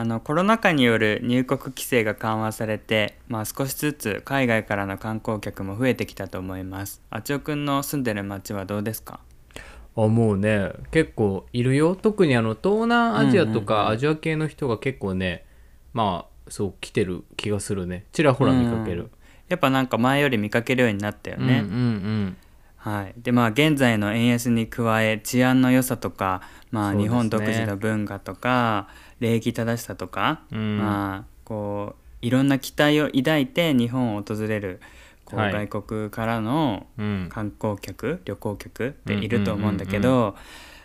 あのコロナ禍による入国規制が緩和されて、まあ、少しずつ海外からの観光客も増えてきたと思います。あちおくんの住んでる町はどうですか？あもうね結構いるよ。特にあの東南アジアとかアジア系の人が結構ね、まあそう来てる気がするね。ちらほら見かける、やっぱなんか前より見かけるようになったよね、うんうんはい、でまあ現在の円安に加え治安の良さとか、まあ、日本独自の文化とか礼儀正しさとか、うん。まあこういろんな期待を抱いて日本を訪れるこう、はい外国からのうん。うん観光客旅行客っていると思うんだけど、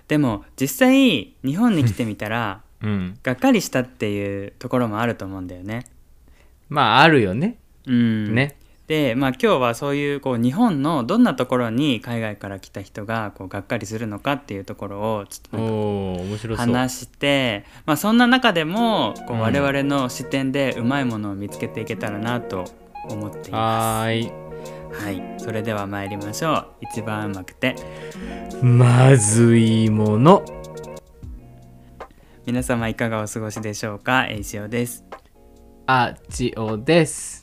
でも実際日本に来てみたら うん。がっかりしたっていうところもあると思うんだよね。まああるよね。うん、ねで、まあ、今日はそういうこう日本のどんなところに海外から来た人がこうがっかりするのかっていうところをちょっと話して、まあ、そんな中でもこううん。我々の視点でうまいものを見つけていけたらなと思っていまはーい。す。はい、それでは参りましょう。一番うまくて。まずいもの。皆様いかがお過ごしでしょうか？えいしおです。あちおです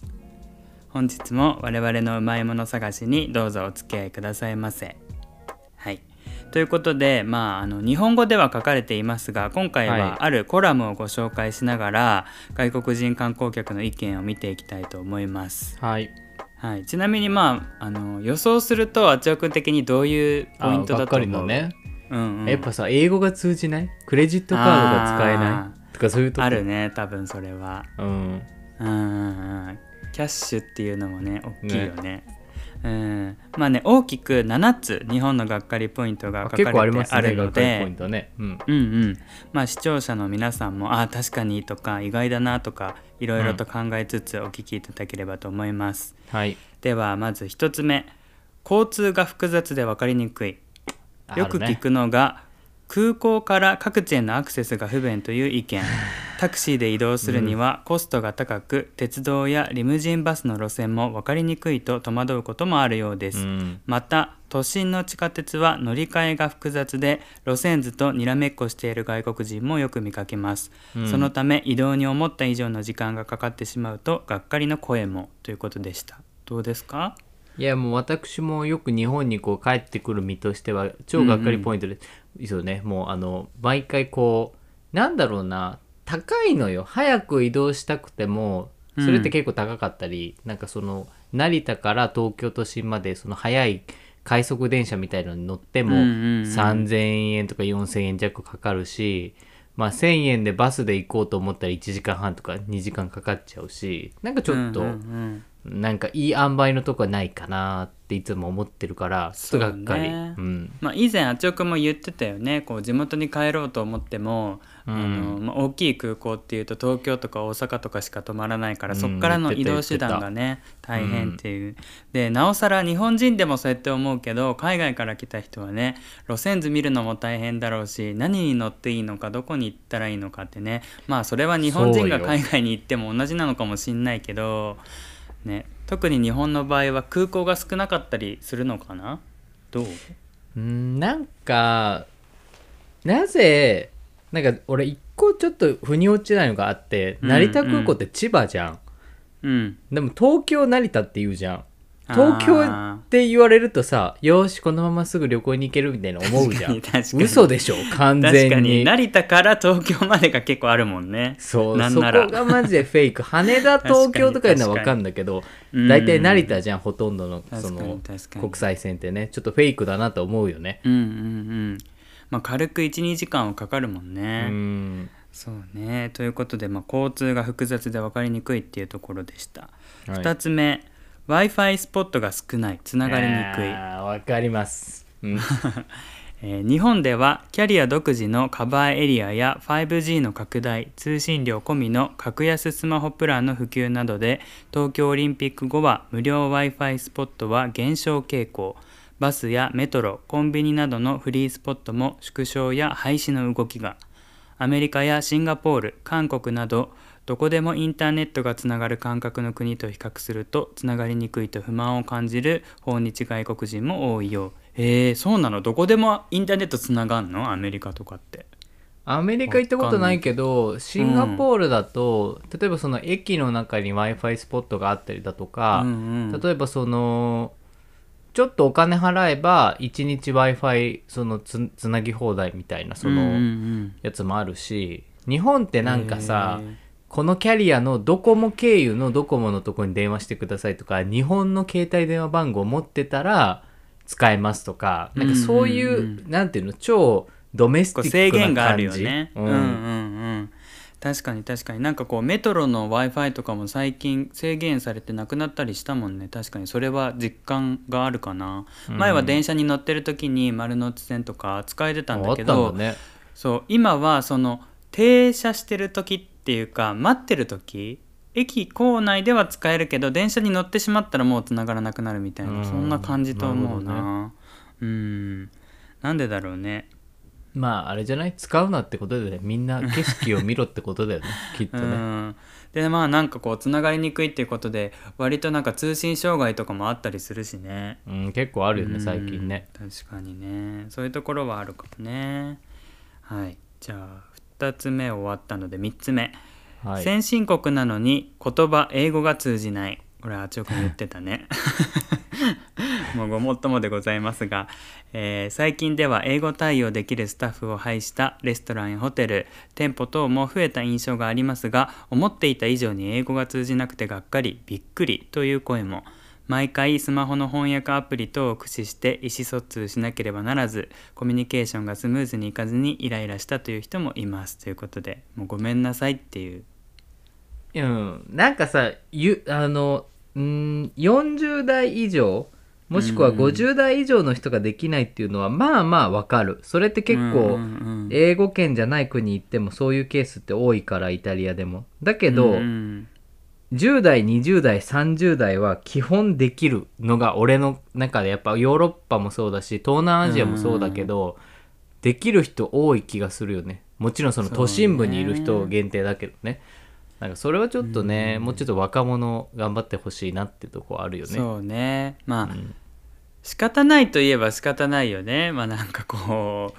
本日も我々のうまいもの探しにどうぞお付き合いくださいませ。はい。ということで、まあ、あの日本語では書かれていますが今回はい。はあるコラムをご紹介しながら、外国人観光客の意見を見ていきたいと思います。はい。はい、ちなみに、まあ、あの予想するとあちおくん的にどういうポイントだと思う？りのね、うんうん。やっぱさ英語が通じない？クレジットカードが使えあない？とかそういうとこ？あるね多分それは。うんうんキャッシュっていうのもね大きいよね。うん、まあね大きく7つ日本のがっかりポイントが書かれてあるので。うん。うんうん。まあ視聴者の皆さんもあ確かにとか意外だなとかいろいろと考えつつお聞きいただければと思います、はい。ではまず1つ目。交通が複雑で分かりにくい。よく聞くのが、空港から各地へのアクセスが不便という意見。タクシーで移動するにはコストが高く、鉄道やリムジンバスの路線も分かりにくいと戸惑うこともあるようです、うん。また都心の地下鉄は乗り換えが複雑で路線図とにらめっこしている外国人もよく見かけます、うん。そのため移動に思った以上の時間がかかってしまうとがっかりの声もということでした。どうですか？いやもう私もよく日本にこう帰ってくる身としては超がっかりポイントで、いいですよね。もうあの毎回こうなんだろうな高いのよ。早く移動したくてもそれって結構高かったり、なんかその成田から東京都心までその早い快速電車みたいのに乗ってもうんうんうん3000円とか4000円弱かかるし、まあ、1000円でバスで行こうと思ったら1時間半とか2時間かかっちゃうしなんかちょっと、うんうんうんなんかいい塩梅のとこはないかなっていつも思ってるからちょっとがっかり。そうね。うん。まあ、以前あちおくんも言ってたよね。こう地元に帰ろうと思っても、うん。あのまあ、大きい空港っていうと東京とか大阪とかしか止まらないから、うんそこからの移動手段がね大変っていう、でなおさら日本人でもそうやって思うけど海外から来た人はね路線図見るのも大変だろうし何に乗っていいのかどこに行ったらいいのかってね。まあそれは日本人が海外に行っても同じなのかもしんないけど、ね、特に日本の場合は空港が少なかったりするのかな？どう？うんなんかなぜなんか俺一個ちょっと腑に落ちないのがあって、うん成田空港って千葉じゃん。うん。でも東京成田って言うじゃん東京あって言われるとさよーしこのまますぐ旅行に行けるみたいな思うじゃん。嘘でしょ？完確か全に。に成田から東京までが結構あるもんね。そうなんなら。そこがマジでフェイク。羽田東京とかいうのは分かんだけどうん大体成田じゃんほとんどのその国際線ってね。ちょっとフェイクだなと思うよね。うんうんうん。まあ軽く12時間はかかるもんうね、ん。そうね。ということで、まあ、交通が複雑で分かりにくいっていうところでした、はい。2つ目 w i f i スポットが少ない。つながりにくい、わかります。うん。えー日本ではキャリア独自のカバーエリアや 5G の拡大通信料込みの格安スマホプランの普及などで東京オリンピック後は無料 w i f i スポットは減少傾向。バスやメトロコンビニなどのフリースポットも縮小や廃止の動きが。アメリカやシンガポール韓国などどこでもインターネットがつながる感覚の国と比較するとつながりにくいと不満を感じる訪日外国人も多いよう。えー、そうなの？どこでもインターネットつながんの？アメリカとかって。アメリカ行ったことないけどシンガポールだと、例えばその駅の中に w i f i スポットがあったりだとか、うんうん。例えばそのちょっとお金払えば1日 w i f i そのつつなぎ放題みたいなそのうんうん。やつもあるし日本ってなんかさ、へーこのキャリアのドコモ経由のドコモのとこに電話してくださいとか日本の携帯電話番号持ってたら使えますとかなんかそういう、うんうんなんていうの超ドメスティックな感じ。制限があるよね。ううんんうんうん。確かに確かに。なんかこうメトロの w i f i とかも最近制限されてなくなったりしたもんね。確かにそれは実感があるかな、うん。前は電車に乗ってる時に丸ノ内線とか使えてたんだけあどね。そう今はその停車してる時っていうか待ってる時駅構内では使えるけど電車に乗ってしまったらもう繋がらなくなるみたいな、うん。そんな感じと思うな。なうん。なんでだろうね。まああれじゃない？使うなってことでねみんな景色を見ろってことだよね きっとうねん、でまあなんかこうつながりにくいっていうことで割となんか通信障害とかもあったりするしね。うん、結構あるよね最近ね。うん確かにね。そういうところはあるかもね。はい。じゃあ2つ目終わったので3つ目、はい。先進国なのに言葉英語が通じない。これあちおくん言ってたね。もうごもっともでございますが、えー最近では英語対応できるスタッフを配したレストランやホテル店舗等も増えた印象がありますが思っていた以上に英語が通じなくてがっかりびっくりという声も毎回スマホの翻訳アプリ等を駆使して意思疎通しなければならずコミュニケーションがスムーズにいかずにイライラしたという人もいます。ということでもうごめんなさいっていう。うん、なんかさゆあのうん40代以上もしくはうん50代以上の人ができないっていうのはまあまあわかる。それって結構うんうんうん。英語圏じゃない国行ってもそういうケースって多いからイタリアでも。だけど、うんうん10代20代30代は基本できるのが俺の中でやっぱヨーロッパもそうだし東南アジアもそうだけど、できる人多い気がするよね。もちろんその都心部にいる人限定だけどね。なんかそれはちょっとね、もうちょっと若者頑張ってほしいなってとこあるよね。そうね。まあ、ん。仕方ないといえば仕方ないよね。まあなんかこ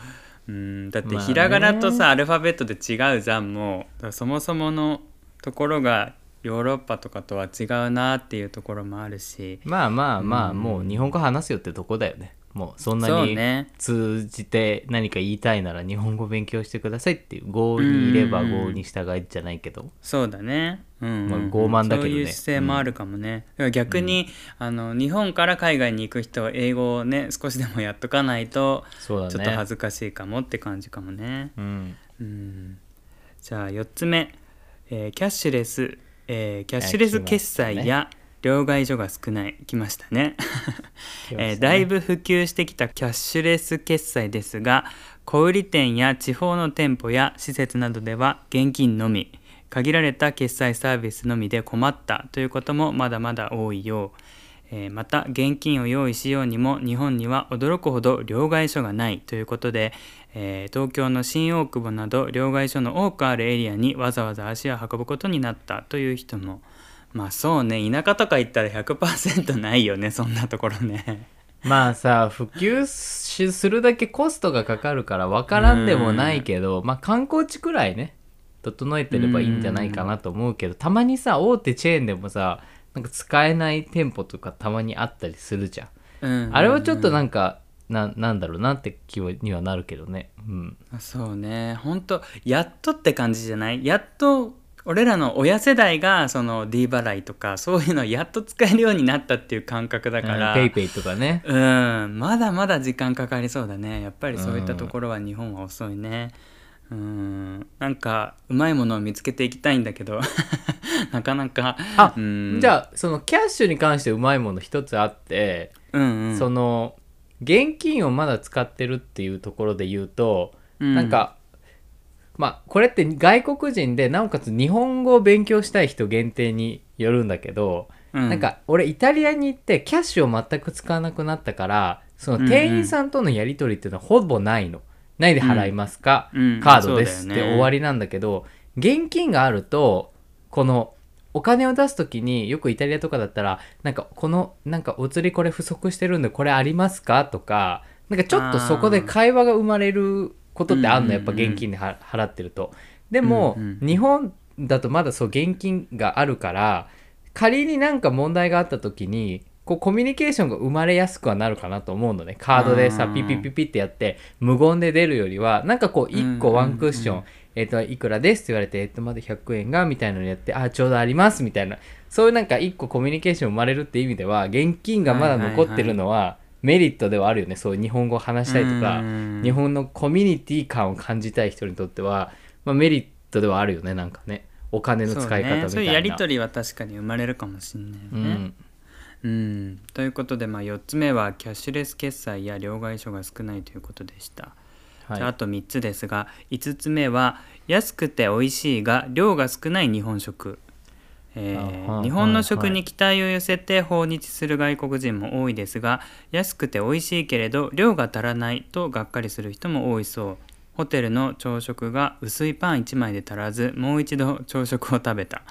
ううん。だってまあね。ひらがなとさ、アルファベットで違うじゃんもう。そもそものところがヨーロッパとかとは違うなっていうところもあるし。まあまあまあ、うんもう日本語話すよってとこだよね。もうそんなに通じて何か言いたいなら日本語勉強してくださいっていう合にいれば合に従いじゃないけど、そうだね、うんうんうん。まあ傲慢だけどね。そういう姿勢もあるかもね、だから逆に、あの日本から海外に行く人は英語をね少しでもやっとかないとちょっと恥ずかしいかもって感じかもね。うん。うん。じゃあ4つ目、えーキャッシュレス、えーキャッシュレス決済や両替所が少ない。来ましたね。えーだいぶ普及してきたキャッシュレス決済ですが小売店や地方の店舗や施設などでは現金のみ限られた決済サービスのみで困ったということもまだまだ多いよう。えーまた現金を用意しようにも日本には驚くほど両替所がないということで、えー東京の新大久保など両替所の多くあるエリアにわざわざ足を運ぶことになったという人も。まあそうね。田舎とか行ったら100%ないよね そんなところね。まあさ普及しするだけコストがかかるから分からんでもないけど、まあ観光地くらいね整えてればいいんじゃないかなと思うけど、たまにさ大手チェーンでもさなんか使えない店舗とかたまにあったりするじゃん。あれはちょっとなんかななんだろうなって気にはなるけどね。うん。そうね。本当やっとって感じじゃない？やっと俺らの親世代がその D 払いとかそういうのやっと使えるようになったっていう感覚だから、ペイペイとかね。うん。まだまだ時間かかりそうだね。やっぱりそういったところは日本は遅いね。うん。なんかうまいものを見つけていきたいんだけど。なかなか。あ、うん。じゃあそのキャッシュに関してうまいもの一つあって、うんうん。その現金をまだ使ってるっていうところで言うと、うん。なんかまあこれって外国人でなおかつ日本語を勉強したい人限定によるんだけど、うん。なんか俺イタリアに行ってキャッシュを全く使わなくなったからその店員さんとのやり取りっていうのはほぼないの。ないで払いますか、うん。カードですって終わりなんだけど現金があるとこのお金を出す時によくイタリアとかだったらなんかこのなんかお釣りこれ不足してるんでこれありますかとかなんかちょっとそこで会話が生まれることってあんのやっぱ現金では払ってると。でも、うんうん日本だとまだそう現金があるから仮になんか問題があった時にこうコミュニケーションが生まれやすくはなるかなと思うのね。カードでさうんピッピッピッピッってやって無言で出るよりはなんかこう1個ワンクッション、えっ、といくらですって言われてえっ、とまだ100円がみたいなのやってあちょうどありますみたいな。そういうなんか1個コミュニケーション生まれるって意味では現金がまだ残ってるのはメリットではあるよね。そういう日本語を話したいとかうん。日本のコミュニティ感を感じたい人にとっては、まあ、メリットではあるよねなんかね。お金の使い方みたいな。そう,、ね、そういうやり取りは確かに生まれるかもしれないようね。ん。うん、ということで、まあ、4つ目はキャッシュレス決済や両替所が少ないということでした。はい。じゃああと3つですが5つ目は安くて美味しいが量が少ない日本食。えー日本の食に期待を寄せて訪日する外国人も多いですが安くて美味しいけれど量が足らないとがっかりする人も多いそう。ホテルの朝食が薄いパン1枚で足らずもう一度朝食を食べた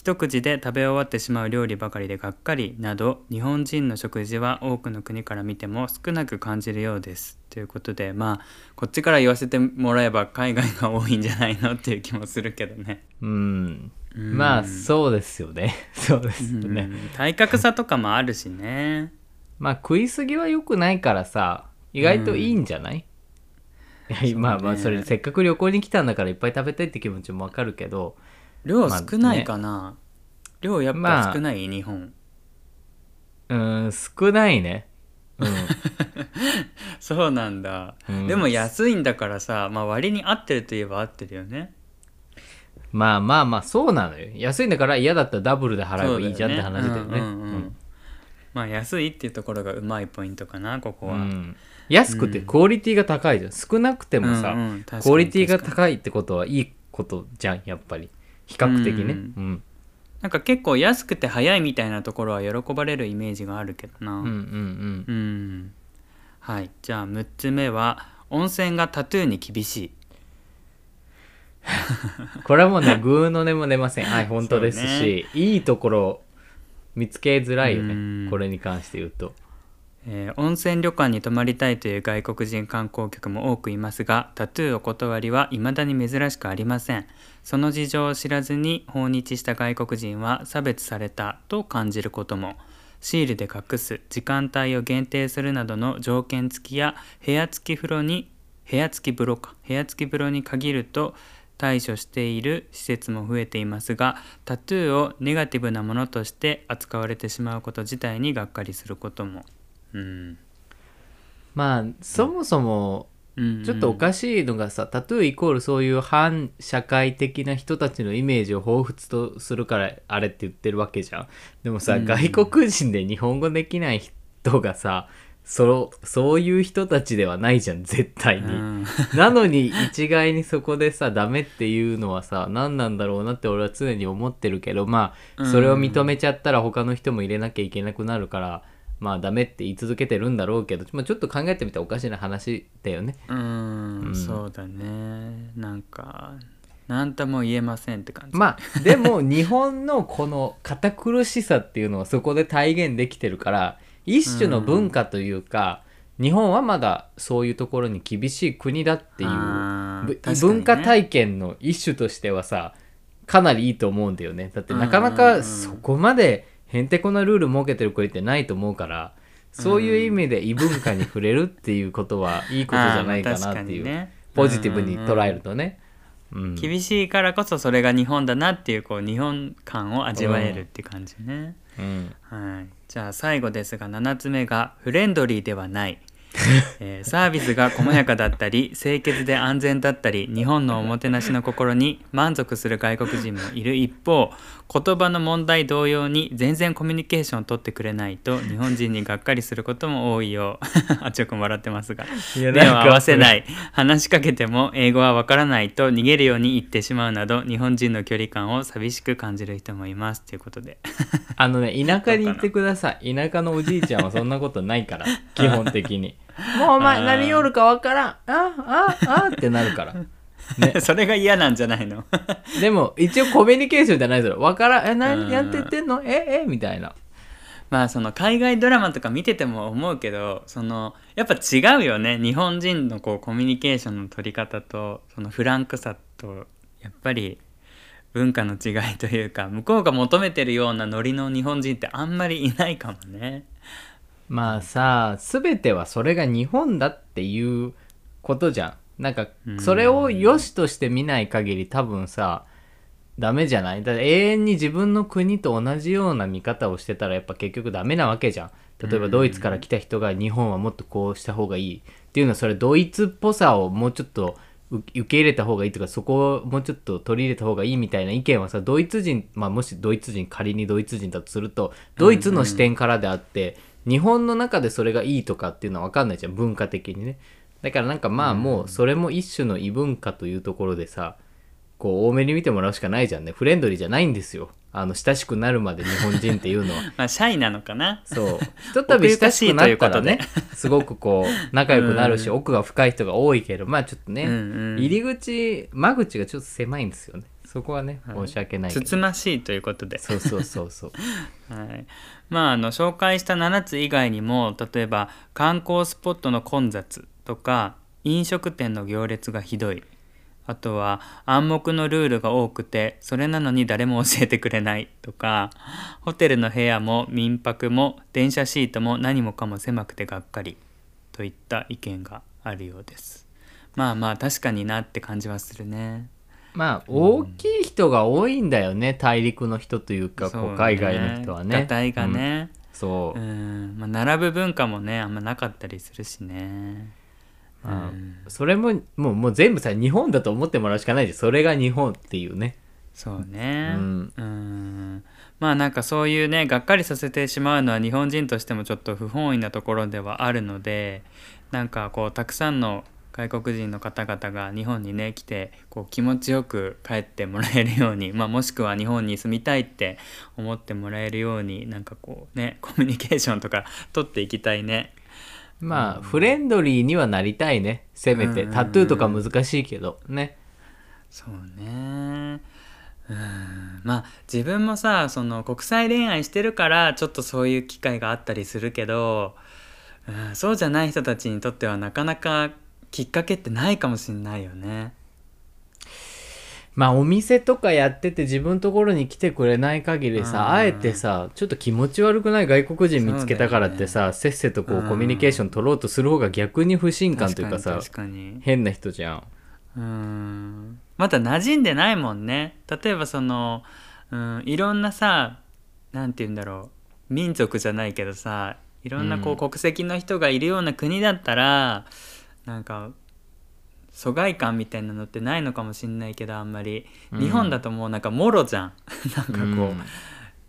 一口で食べ終わってしまう料理ばかりでがっかりなど日本人の食事は多くの国から見ても少なく感じるようです。ということでまあこっちから言わせてもらえば海外が多いんじゃないのっていう気もするけどね。うん。うん。まあそうですよね。そうですよね、うん。体格差とかもあるしね。まあ食いすぎは良くないからさ意外といいんじゃない、いやまあまあそれせっかく旅行に来たんだからいっぱい食べたいって気持ちもわかるけど量まあ少ないかな、量やっまあ。ぱ少ない、日本。うーん少ないね。うん。そうなんだ、うん。でも安いんだからさ、まあ、割に合ってるといえば合ってるよね。まあまあまあそうなのよ。安いんだから嫌だったらダブルで払えばいいじゃんって話だよね。うんうんうんまあ安いっていうところがうまいポイントかなここは。うん。安くてクオリティが高いじゃん。少なくてもさ、うんうんクオリティが高いってことはいいことじゃんやっぱり比較的ね。ううん。なんか結構安くて早いみたいなところは喜ばれるイメージがあるけどな。うんうんうん。うん。はい。じゃあ6つ目は温泉がタトゥーに厳しい。これはもうねグーの音も出ません。はい本当ですし、いいところ見つけづらいようん。ねこれに関して言うとえー温泉旅館に泊まりたいという外国人観光客も多くいますがタトゥーお断りは未だに珍しくありません。その事情を知らずに訪日した外国人は差別されたと感じることも。シールで隠す時間帯を限定するなどの条件付きや部屋付き風呂に部屋付き風呂か。部屋付き風呂に限ると対処している施設も増えていますがタトゥーをネガティブなものとして扱われてしまうこと自体にがっかりすることも。うん。まあそもそもうん。ちょっとおかしいのがさ、タトゥーイコールそういう反社会的な人たちのイメージを彷彿とするからあれって言ってるわけじゃん。でもさ、うん。外国人で日本語できない人がさそそういう人たちではないじゃん絶対に、うん。なのに一概にそこでさダメっていうのはさ何なんだろうなって俺は常に思ってるけどまあそれを認めちゃったら他の人も入れなきゃいけなくなるからまあダメって言い続けてるんだろうけど、まあ、ちょっと考えてみたらおかしな話だよね。うんうん。そうだね。なんか何とも言えませんって感じ。まあでも日本のこの堅苦しさっていうのはそこで体現できてるから一種の文化というか、日本はまだそういうところに厳しい国だっていうね。文化体験の一種としてはさかなりいいと思うんだよね。だってなかなかそこまでへんてこなルール設けてる国ってないと思うからそういう意味で異文化に触れるっていうことはいいことじゃないかなっていう、ね。ポジティブに捉えるとね。うん。厳しいからこそそれが日本だなっていうこう日本感を味わえるって感じね、うん。はい、じゃあ最後ですが7つ目がフレンドリーではない、えーサービスが細やかだったり清潔で安全だったり日本のおもてなしの心に満足する外国人もいる一方言葉の問題同様に全然コミュニケーションを取ってくれないと日本人にがっかりすることも多いよう あちょくん笑ってますが目を合わせいない 話しかけても英語はわからないと逃げるように言ってしまうなど日本人の距離感を寂しく感じる人もいますということで あのね、田舎に行ってください。田舎のおじいちゃんはそんなことないから、基本的に。もうお前何夜かわからん。あ、あ、あってなるから。ね。それが嫌なんじゃないの？でも、一応コミュニケーションじゃないぞ。わからん。え、うん何やってってんの？え、えみたいな。まあその海外ドラマとか見てても思うけどそのやっぱ違うよね日本人のこうコミュニケーションの取り方とそのフランクさとやっぱり文化の違いというか向こうが求めてるようなノリの日本人ってあんまりいないかもね。まあさ全てはそれが日本だっていうことじゃんなんかそれを良しとして見ない限り多分さダメじゃない？だって永遠に自分の国と同じような見方をしてたらやっぱ結局ダメなわけじゃん。例えばドイツから来た人が日本はもっとこうした方がいい。っていうのはそれドイツっぽさをもうちょっと受け入れた方がいいとかそこをもうちょっと取り入れた方がいいみたいな意見はさドイツ人、まあ、もしドイツ人仮にドイツ人だとするとドイツの視点からであって、日本の中でそれがいいとかっていうのは分かんないじゃん文化的にねだからなんかまあもうそれも一種の異文化というところでさこう多めに見てもらうしかないじゃんね。フレンドリーじゃないんですよ。あの親しくなるまで日本人っていうのは。まあシャイなのかな。そう。ひとたび親しくなったらねすごくこう仲良くなるし、うん。奥が深い人が多いけどまあちょっとね、うんうん。入り口間口がちょっと狭いんですよね。そこはねはい。申し訳ないつつましいということで、そうそうそうそう。はい、まああの紹介した7つ以外にも例えば観光スポットの混雑とか飲食店の行列がひどい。あとは暗黙のルールが多くてそれなのに誰も教えてくれない。とかホテルの部屋も民泊も電車シートも何もかも狭くてがっかり。といった意見があるようです。まあまあ確かになって感じはするね。まあ大きい人が多いんだよね大陸の人というかこう海外の人はね。がね、そう。う、ん。まあ、並ぶ文化もねあんまなかったりするしね。まそれももうもう全部さ日本だと思ってもらうしかないでそれが日本っていうね。そうね。うん。うん。まあなんかそういうねがっかりさせてしまうのは日本人としてもちょっと不本意なところではあるのでなんかこうたくさんの外国人の方々が日本にね来てこう気持ちよく帰ってもらえるように、まあ、もしくは日本に住みたいって思ってもらえるようになんかこうねコミュニケーションとか取っていきたいね。まあ、フレンドリーにはなりたいね。せめて、うん。タトゥーとか難しいけど。ね。そうね。うん。まあ自分もさその国際恋愛してるからちょっとそういう機会があったりするけど、うん、そうじゃない人たちにとってはなかなかきっかけってないかもしれないよね。まあお店とかやってて自分のところに来てくれない限りうん。さあえてさちょっと気持ち悪くない外国人見つけたからってさ、せっせとこううんコミュニケーション取ろうとする方が逆に不信感というかさ変な人じゃん。うん。まだ馴染んでないもんね。例えばその、うん、いろんなさなんて言うんだろう。民族じゃないけどさいろんなこううん。国籍の人がいるような国だったら、なんか疎外感みたいなのってないのかもしんないけどあんまり、うん。日本だともうなんかもろじゃん。なんかこう、うん。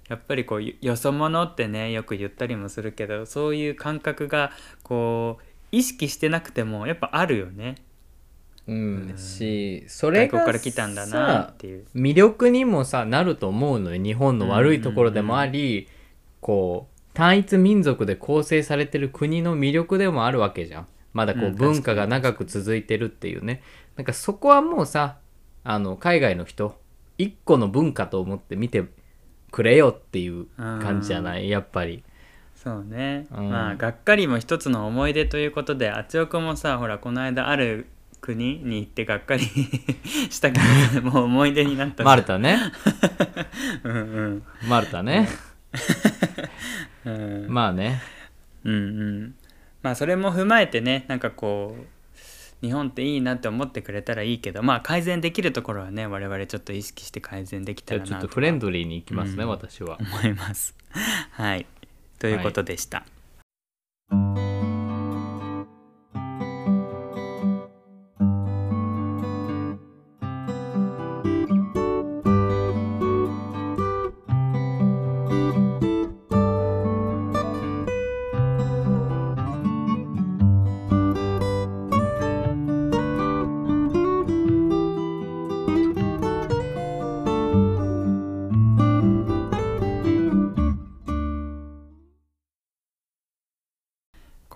やっぱりこうよよそ者ってねよく言ったりもするけどそういう感覚がこう意識してなくてもやっぱあるよね。うん。しそれが外国から来たんだなっていう。魅力にもさなると思うのよ。日本の悪いところでもあり、こう単一民族で構成されてる国の魅力でもあるわけじゃんまだこううん文化が長く続いてるっていうね、なんかそこはもうさあの海外の人一個の文化と思って見てくれよっていう感じじゃない？やっぱり。そうね、うん。まあがっかりも一つの思い出ということであちおくんもさほらこの間ある国に行ってがっかり したけどもう思い出になったしマルタね。うんうん。マルタね。うん。まあね。うんうんまあそれも踏まえてねなんかこう日本っていいなって思ってくれたらいいけどまあ改善できるところはね我々ちょっと意識して改善できじたらなちょっとフレンドリーに行きますね、うん私は。思います。はい。ということでした、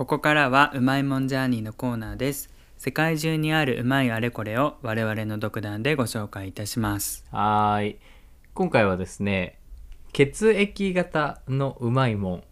ここからはうまいもんジャーニーのコーナーです。世界中にあるうまいあれこれを我々の独断でご紹介いたします。はーい。今回はですね血液型のうまいも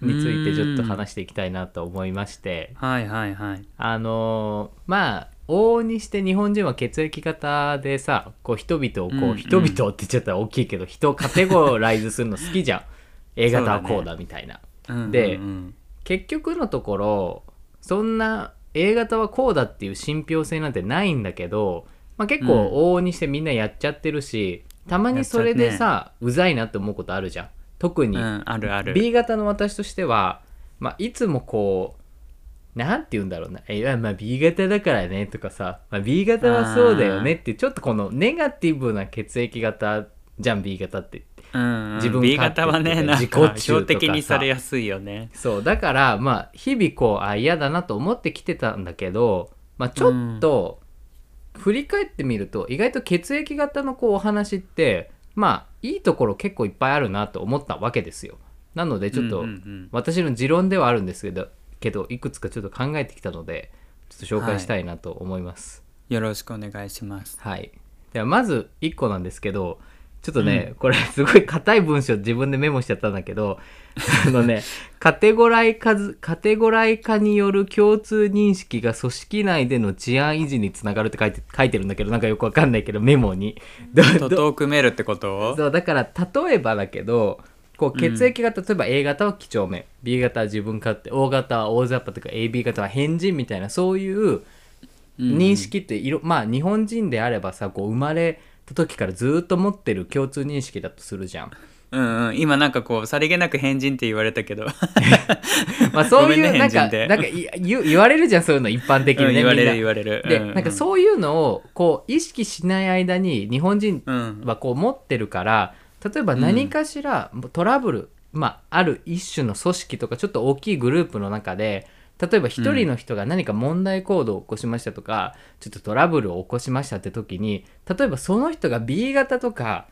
んについてちょっと話していきたいなと思いまして。はいはいはい。あのーまあ往々にして日本人は血液型でさこう人々をこう、うんうん。人々って言っちゃったら大きいけど人をカテゴライズするの好きじゃん。A 型はこうだみたいな。うんでうんうん結局のところそんな A 型はこうだっていう信憑性なんてないんだけど、まあ、結構うん。往々にしてみんなやっちゃってるし、たまにそれでさ、うざいなって思うことあるじゃん。特に、うんあるある。B 型の私としては、まあ、いつもこうなんて言うんだろうな「いやまあ B 型だからね」とかさ、まあ、B 型はそうだよねってちょっとこのネガティブな血液型じゃん B 型ってうんうん。自分 B 型はね自己中的にされやすいよね。そう。だからまあ日々こうあ嫌だなと思ってきてたんだけど、まあ、ちょっと振り返ってみると意外と血液型のこうお話ってまあいいところ結構いっぱいあるなと思ったわけですよ。なのでちょっとうんうんうん。私の持論ではあるんですけどけどいくつかちょっと考えてきたのでちょっと紹介したいなと思います。よろしくお願いします。はい、ではまず1個なんですけどちょっとね、これすごい硬い文章自分でメモしちゃったんだけど あのねカテゴライ化ずカテゴライ化による共通認識が組織内での治安維持につながるって書いて書いてるんだけどなんかよくわかんないけどメモに。ど遠くめるってこと？そうだから例えばだけどこう血液型、例えば A 型は几帳面。B 型は自分勝手。O 型は大雑把とか AB 型は変人みたいなそういう認識っていろ、まあ日本人であればさこう生まれた時からずっと持ってる共通認識だとするじゃん。うんうん。今なんかこうさりげなく変人って言われたけど。まあそういうなんかなんかい言言われるじゃんそういうの一般的にね、うん言われる言われる。で、うん。うんなんかそういうのをこう意識しない間に日本人うん。はこう持ってるから例えば何かしらトラブル、まあある一種の組織とかちょっと大きいグループの中で例えば一人の人が何か問題行動を起こしましたとか、ちょっとトラブルを起こしましたって時に例えばその人が B 型とか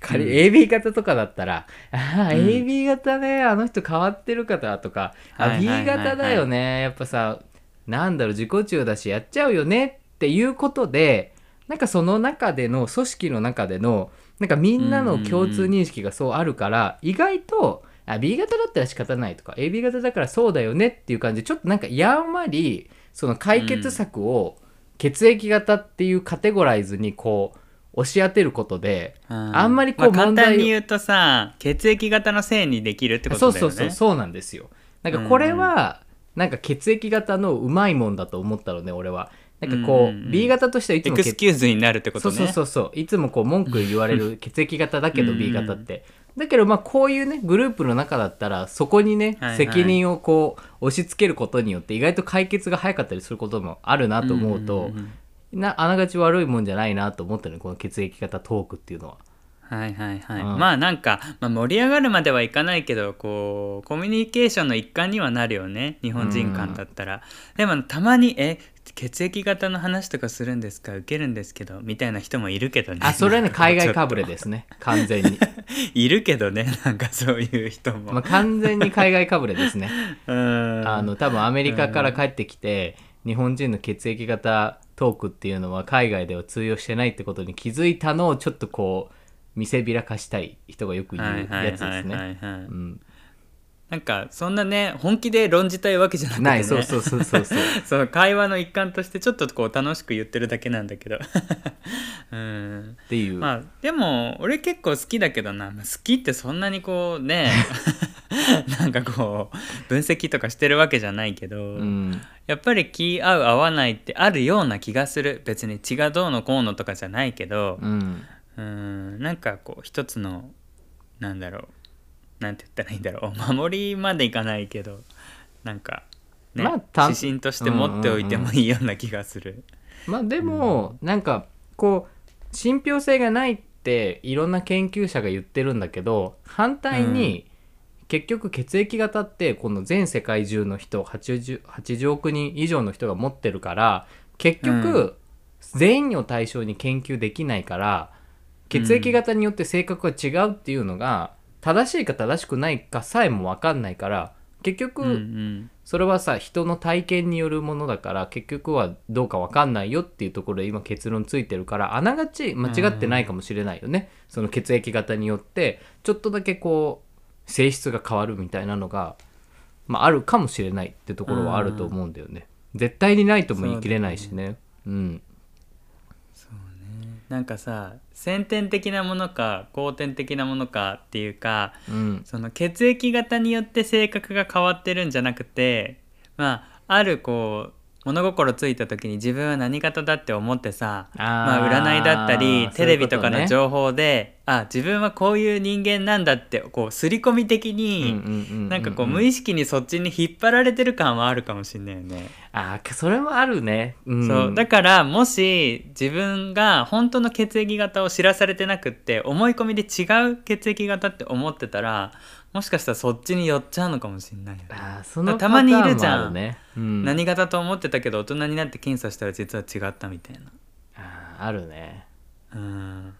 仮に AB 型とかだったら、ああ、うん。AB 型ねあの人変わってる方とか、B 型だよねやっぱさなんだろう自己中だしやっちゃうよねっていうことでなんかその中での組織の中でのなんかみんなの共通認識がそうあるから、意外とあ B 型だったら仕方ないとか AB 型だからそうだよねっていう感じでちょっとなんかやんわりその解決策を血液型っていうカテゴライズにこう押し当てることで、あんまりこうまあ問題を簡単に言うとさ血液型のせいにできるってことだよね。そうそうそうそうなんですよ。なんかこれはなんか血液型のうまいもんだと思ったのね俺は。なんかこう、うんうんうん B 型としてはいつエも血クスキューズになるってことね。そうそうそうそう。いつもこう文句言われる血液型だけどうん。B 型ってだけどまあこういうねグループの中だったらそこにね、はいはい。責任をこう押し付けることによって意外と解決が早かったりすることもあるなと思うと、なあながち悪いもんじゃないなと思ったのこの血液型トークっていうのは。はいはいはい、うん。まあなんか、まあ、盛り上がるまではいかないけどこうコミュニケーションの一環にはなるよね日本人間だったら、でもたまに「え血液型の話とかするんですか？受けるんですけど」みたいな人もいるけどね。あそれはね海外かぶれでですね。完全に、いるけどねなんかそういう人も、まあ、完全に海外かぶれですね。うん。あの多分アメリカから帰ってきて、日本人の血液型トークっていうのは海外では通用してないってことに気づいたのをちょっとこう見せびらかしたい人がよく言うやつですね。なんかそんなね本気で論じたいわけじゃなくて、ね、ないそうそうそうそうそう。その会話の一環としてちょっとこう楽しく言ってるだけなんだけど。うん。っていう、まあでも俺結構好きだけどな。まあ好きってそんなにこうね なんかこう分析とかしてるわけじゃないけど、うん。やっぱり気合う合わないってあるような気がする。別に血がどうのこうのとかじゃないけどうん。うん。なんかこう一つのなんだろうなんて言ったらいいんだろう。守りまでいかないけどなんか、ねまあた指針として持っておいてもいいような気がする。まあでも、なんかこう信憑性がないっていろんな研究者が言ってるんだけど反対に、結局血液型ってこの全世界中の人 80, 80億人以上の人が持ってるから結局、全員を対象に研究できないから血液型によって性格が違うっていうのが正しいか正しくないかさえも分かんないから結局、それはさ人の体験によるものだから結局はどうか分かんないよっていうところで今結論ついてるからあながち間違ってないかもしれないよね、その血液型によってちょっとだけこう性質が変わるみたいなのがまあ、あるかもしれないってところはあると思うんだよね、絶対にないとも言い切れないしね。うん。なんかさ先天的なものか後天的なものかっていうかうん。その血液型によって性格が変わってるんじゃなくてまああるこう物心ついた時に自分は何型だって思ってさまあ、占いだったりテレビとかの情報で、あ自分はこういう人間なんだってこう刷り込み的に、なんかこう無意識にそっちに引っ張られてる感はあるかもしれないよね。ああそれもあるね、うん、そう。だからもし自分が本当の血液型を知らされてなくって思い込みで違う血液型って思ってたらもしかしたらそっちに寄っちゃうのかもしれないよね。あーそのたまにいるじゃん。パターンもあるね、うん、何型と思ってたけど大人になって検査したら実は違ったみたいな。あーあるね。うん。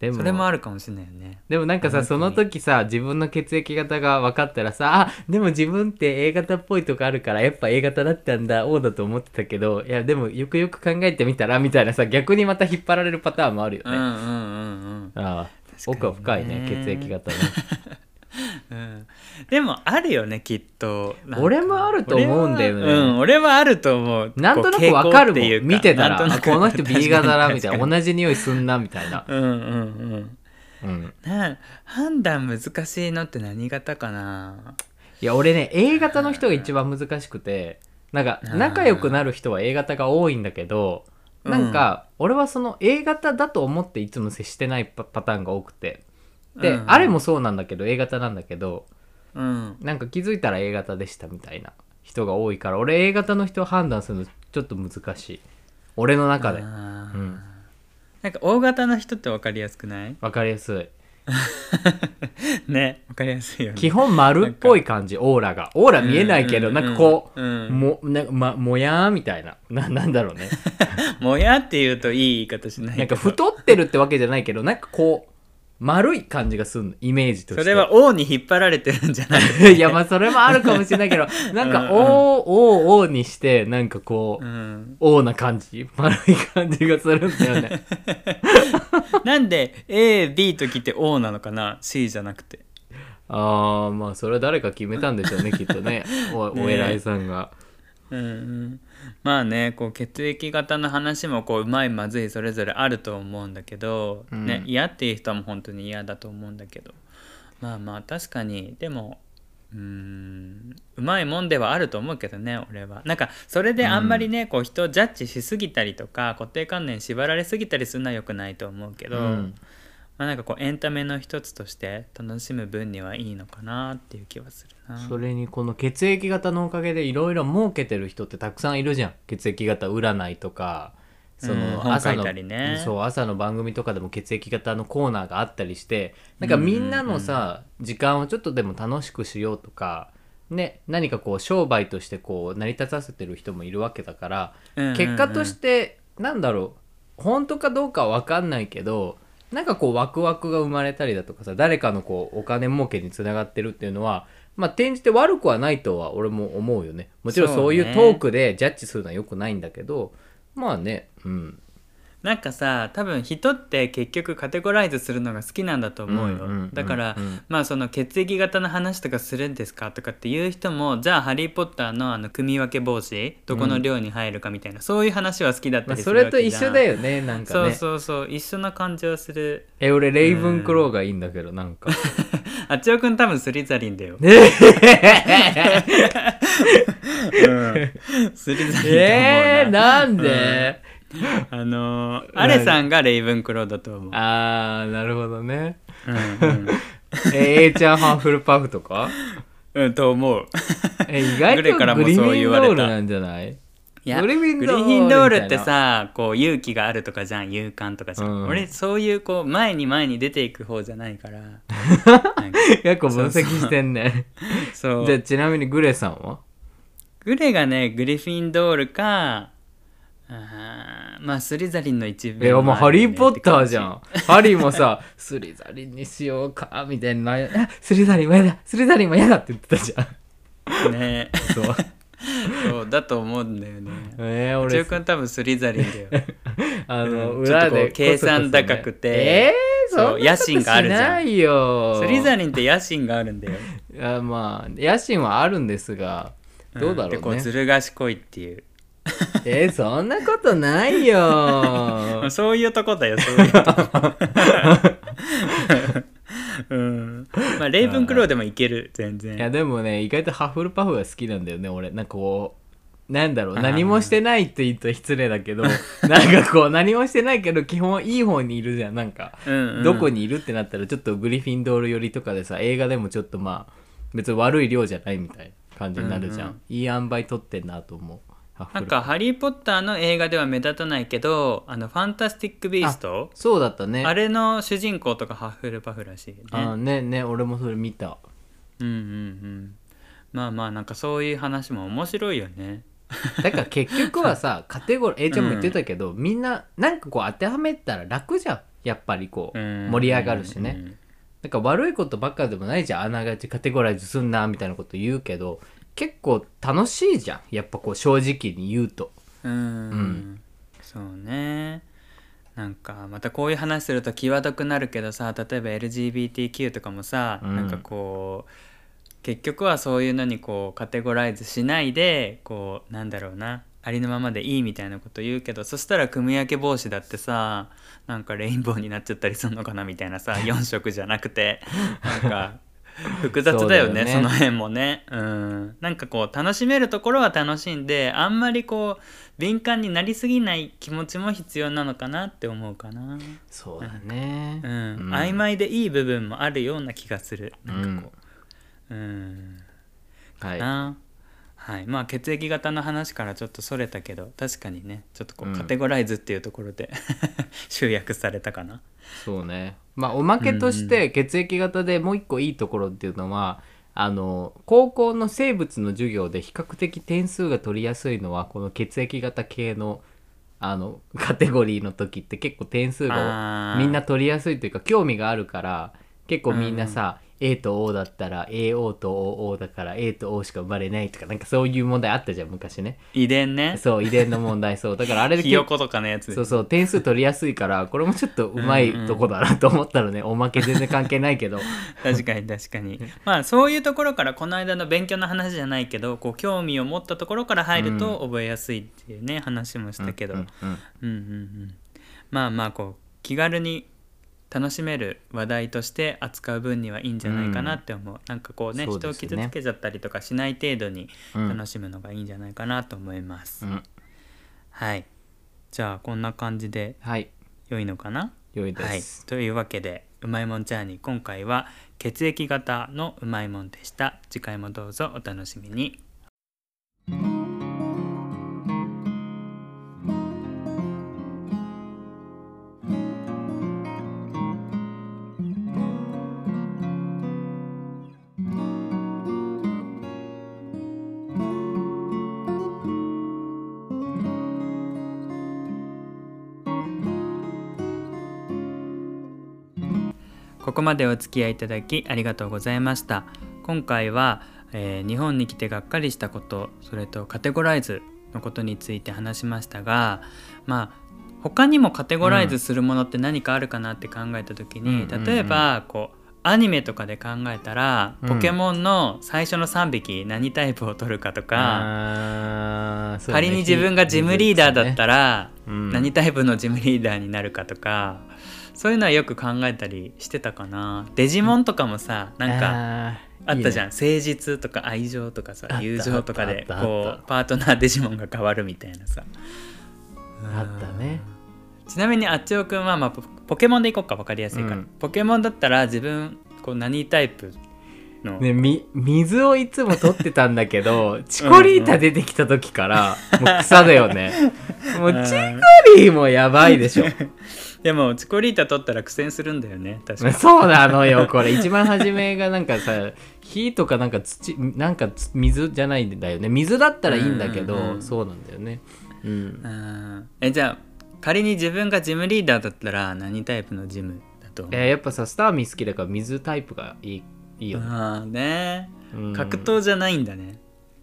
でもそれもあるかもしれないよね。でもなんかさその時さ自分の血液型が分かったらさあでも自分って A 型っぽいとこあるからやっぱ A 型だったんだ O だと思ってたけどいやでもよくよく考えてみたらみたいなさ逆にまた引っ張られるパターンもあるよね、うんうんうんうん。ああかにね。奥は深いね血液型ね うん、でもあるよねきっと。俺もあると思うんだよね。俺はうん俺はあると思う。なんとなく分かるもん見てたらこの人 B 型だみたいな。同じ匂いすんなみたいな、うんうんうん。うん、な判断難しいのって何型かな。いや俺ね A 型の人が一番難しくてなんか仲良くなる人は A 型が多いんだけどなんか俺はその A 型だと思っていつも接してないパパターンが多くてで、うんあれもそうなんだけど A 型なんだけどうん。なんか気づいたら A 型でしたみたいな人が多いから俺 A 型の人を判断するのちょっと難しい。俺の中で。うん。なんか O 型の人って分かりやすくない？分かりやすい。ね分かりやすいよね。基本丸っぽい感じオーラが。オーラ見えないけどうんなんかこう、うん。もなまもやーみたいな。ななんだろうね。もやって言うといい言い方しないなんか太ってるってわけじゃないけどなんかこう丸い感じがするのイメージとして。それは O に引っ張られてるんじゃない？いやまあそれもあるかもしれないけどなんかうん。うん「おーおーおー」にしてなんかこううん「おー」な感じ？丸い感じがするんだよね。なんで AB ときって O なのかな？C じゃなくて。ああまあそれは誰か決めたんでしょうねきっとね。お ねお偉いさんが。うんうんまあねこう血液型の話もこううまいまずいそれぞれあると思うんだけど、うん。ね嫌っていう人も本当に嫌だと思うんだけど。まあまあ確かに。でもうーんうまいもんではあると思うけどね俺は。なんかそれであんまりね、こう人をジャッジしすぎたりとか固定観念縛られすぎたりするのは良くないと思うけど、うんまあなんかこうエンタメの一つとして楽しむ分にはいいのかなっていう気はするな。それにこの血液型のおかげでいろいろ儲けてる人ってたくさんいるじゃん。血液型占いとかそうんの朝の、ねそう朝の番組とかでも血液型のコーナーがあったりしてなんかみんなのさ、時間をちょっとでも楽しくしようとかね何かこう商売としてこう成り立たせてる人もいるわけだから、結果としてなんだろう本当かどうかは分かんないけどなんかこうワクワクが生まれたりだとかさ誰かのこうお金儲けにつながってるっていうのはまあ転じて悪くはないとは俺も思うよね。もちろんそういうトークでジャッジするのは良くないんだけどまあねうんなんかさ多分人って結局カテゴライズするのが好きなんだと思うよ、うんうんうんうん。だから、まあその血液型の話とかするんですかとかっていう人もじゃあ「ハリー・ポッターの」あの組み分け帽子どこの寮に入るかみたいな、そういう話は好きだったまあ、りすそれるわけじゃん、と一緒だよねなんかね。そうそうそう一緒な感じはする。え俺レイブンクローがいいんだけどなんか。あちおくん多分スリザリンだよ、ね。うん、スリザリンだえー、なんで、あの ーアレさんがレイブンクローだと思う、あーなるほどね。うんうん。え A ちゃんハッフルパフとか？うん、と思う。え意外グレからとグリフもそう言われなんじゃない？いやグリフィンドールってさこう勇気があるとかじゃん勇敢とかじゃん、うん俺そういうこう前に前に出ていく方じゃないから。結構分析してんね。そうじゃあちなみにグレさんは？グレがねグリフィンドールかまあスリザリンの一部えもうハリー・ポッターじゃん。んハリーもさ スリザリンにしようかみたいな。あスリザリンもやだ。スリザリンもやだって言ってたじゃん。ね。そう。そうだと思うんだよね。えー、俺。宇宙くん多分スリザリンだよ。あの、うん。裏で計算高くて。えー、そう野心があるじゃん。しないよ。スリザリンって野心があるんだよ。いやまあ野心はあるんですがどうだろうね、うずる賢いっていう えー、そんなことないよ。そういうとこだよそういうとこ うん。まあレイブンクローでもいける全然。いやでもね意外とハッフルパフが好きなんだよね俺。なんかこうなんだろう何もしてないって言うと失礼だけどなんかこう何もしてないけど基本いい方にいるじゃんなんか、うんうん。どこにいるってなったらちょっとグリフィンドール寄りとかでさ映画でもちょっとまあ別に悪い量じゃないみたいな感じになるじゃん、うんうんいい塩梅取ってんなと思うなんか「ハリー・ポッター」の映画では目立たないけど「あのファンタスティック・ビースト？そうだったね。あれの主人公とかハッフルパフらしいあねねね俺もそれ見た。うんうんうん。まあまあなんかそういう話も面白いよね。だから結局はさ カテゴリー A ちゃんも言ってたけど、みんななんかこう当てはめたら楽じゃん。やっぱりこううん。盛り上がるしね、なんか悪いことばっかでもないじゃん。あながちカテゴライズすんなみたいなこと言うけど結構楽しいじゃん。やっぱこう正直に言うと。うん。うん。そうね。なんかまたこういう話すると際どくなるけどさ例えば LGBTQ とかもさ、うん。なんかこう結局はそういうのにこうカテゴライズしないでこうなんだろうなありのままでいいみたいなこと言うけどそしたら組み分け帽子だってさなんかレインボーになっちゃったりするのかなみたいなさ 4色じゃなくて。なんか 複雑だよねそその辺もね。うん。なんかこう楽しめるところは楽しんであんまりこう敏感になりすぎない気持ちも必要なのかなって思うかな。そうだね。うん、うん。曖昧でいい部分もあるような気がする。なんかこう。うん。はいな。はい。まあ血液型の話からちょっとそれたけど確かにねちょっとこううん。カテゴライズっていうところで 集約されたかなそうね。まあおまけとして血液型でもう一個いいところっていうのは、あの高校の生物の授業で比較的点数が取りやすいのはこの血液型系のあの カテゴリーの時って結構点数がみんな取りやすいというか興味があるから結構みんなさ、A と O だったら AO と OO だから A と O しか生まれないとかなんかそういう問題あったじゃん昔ね。遺伝ね。そう遺伝の問題。そう。だからあれでひよことかのやつ。そうそう点数取りやすいからこれもちょっとうまいとこだなと思ったらね、おまけ全然関係ないけど。確かに確かに。まあそういうところからこの間の勉強の話じゃないけどこう興味を持ったところから入ると覚えやすいっていうね、話もしたけど、ううんん。うんうんうん。まあまあこう気軽に楽しめる話題として扱う分にはいいんじゃないかなって思う、なんかこうねそう人を傷つけちゃったりとかしない程度にうん。楽しむのがいいんじゃないかなと思います、うん。はい。じゃあこんな感じではい。良いのかな？良いはい。です、、というわけでうまいもんチャーに今回は血液型のうまいもんでした。次回もどうぞお楽しみにここまでお付き合いいただきありがとうございました。今回は、えー日本に来てがっかりしたことそれとカテゴライズのことについて話しましたがまあ他にもカテゴライズするものって何かあるかなって考えた時に、うん例えばこうアニメとかで考えたら、うん。ポケモンの最初の3匹何タイプを取るかとか、仮に自分がジムリーダーだったら、うん。何タイプのジムリーダーになるかとかそういうのはよく考えたりしてたかな。デジモンとかもさなんかあったじゃん。ね。誠実とか愛情とかさ友情とかでこうパートナーデジモンが変わるみたいなさ。あったね。ちなみにあっちおくんは、まあ、ポポケモンでいこうか分かりやすいから、うん。ポケモンだったら自分こう何タイプの、ね、み水をいつも取ってたんだけど チコリータ出てきた時からもう草だよね。もうチコリーもやばいでしょ でもチコリータ取ったら苦戦するんだよね確かに。そうなのよこれ。一番初めがなんかさ 火とかなんか土なんかつ水じゃないんだよね。水だったらいいんだけど、うんうんうん。そうなんだよね。うん。うんえじゃあ仮に自分がジムリーダーだったら何タイプのジムだと思う？えーやっぱさスターミー好きだから水タイプがいいいいよね、ああね。うん。格闘じゃないんだね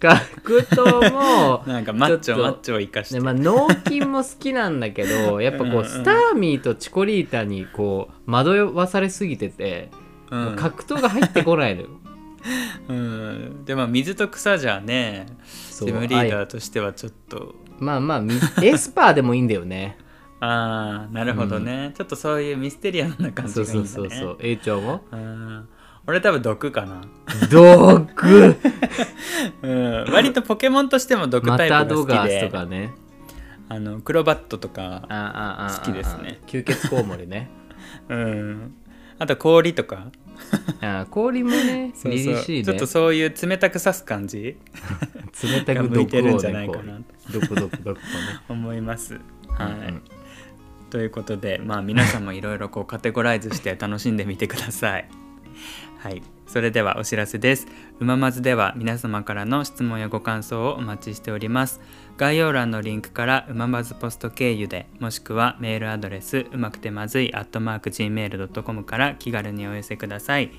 格闘も なんかマッチョマッチョを生かして、ねまあ、脳筋も好きなんだけど やっぱこうんううんスターミーとチコリータにこう惑わされすぎてて、うん。格闘が入ってこないのよ。うん、でも水と草じゃねそう。ジムリーダあーとしてはちょっと。まあまあみエスパーでもいいんだよね。ああなるほどね、ちょっとそういうミステリアスな感じそうがいいんだね。そうそうそう A ちゃんはうん俺多分毒かな、毒。うん、割とポケモンとしても毒マタイプが好きで。とかね。あのクロバットとか、好きですね。吸血コウモリね。うん、あと氷とか。あ氷もね そう凛々しいね。ちょっとそういう冷たく刺す感じ。冷たくが向いてるんじゃないかなう毒毒毒とね。思います。はい、うん。ということでまあ皆さんもいろいろこうカテゴライズして楽しんでみてください。はい、それではお知らせです。うままずでは皆様からの質問やご感想をお待ちしております。概要欄のリンクからうままずポスト経由でもしくはメールアドレスうまくてまずい gmail.com から気軽にお寄せください。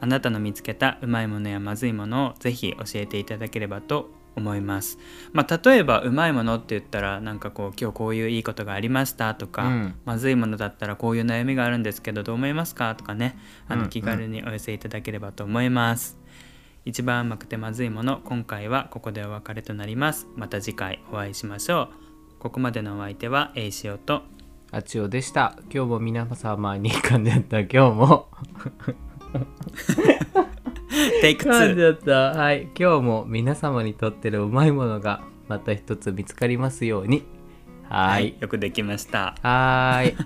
あなたの見つけたうまいものやまずいものをぜひ教えていただければと思います。まあ、例えばうまいものって言ったらなんかこう今日こういういいことがありましたとか、うんまずいものだったらこういう悩みがあるんですけどどう思いますかとかねあうんうんの気軽にお寄せいただければと思います。一番甘くてまずいもの今回はここでお別れとなります。また次回お会いしましょう。ここまでのお相手はえいしおとあちおでした今日も皆様に噛んでた今日も テイク噛んで2やった。はい。今日も皆様にとってのうまいものがまた一つ見つかりますように。ははい。いよくできました。はーい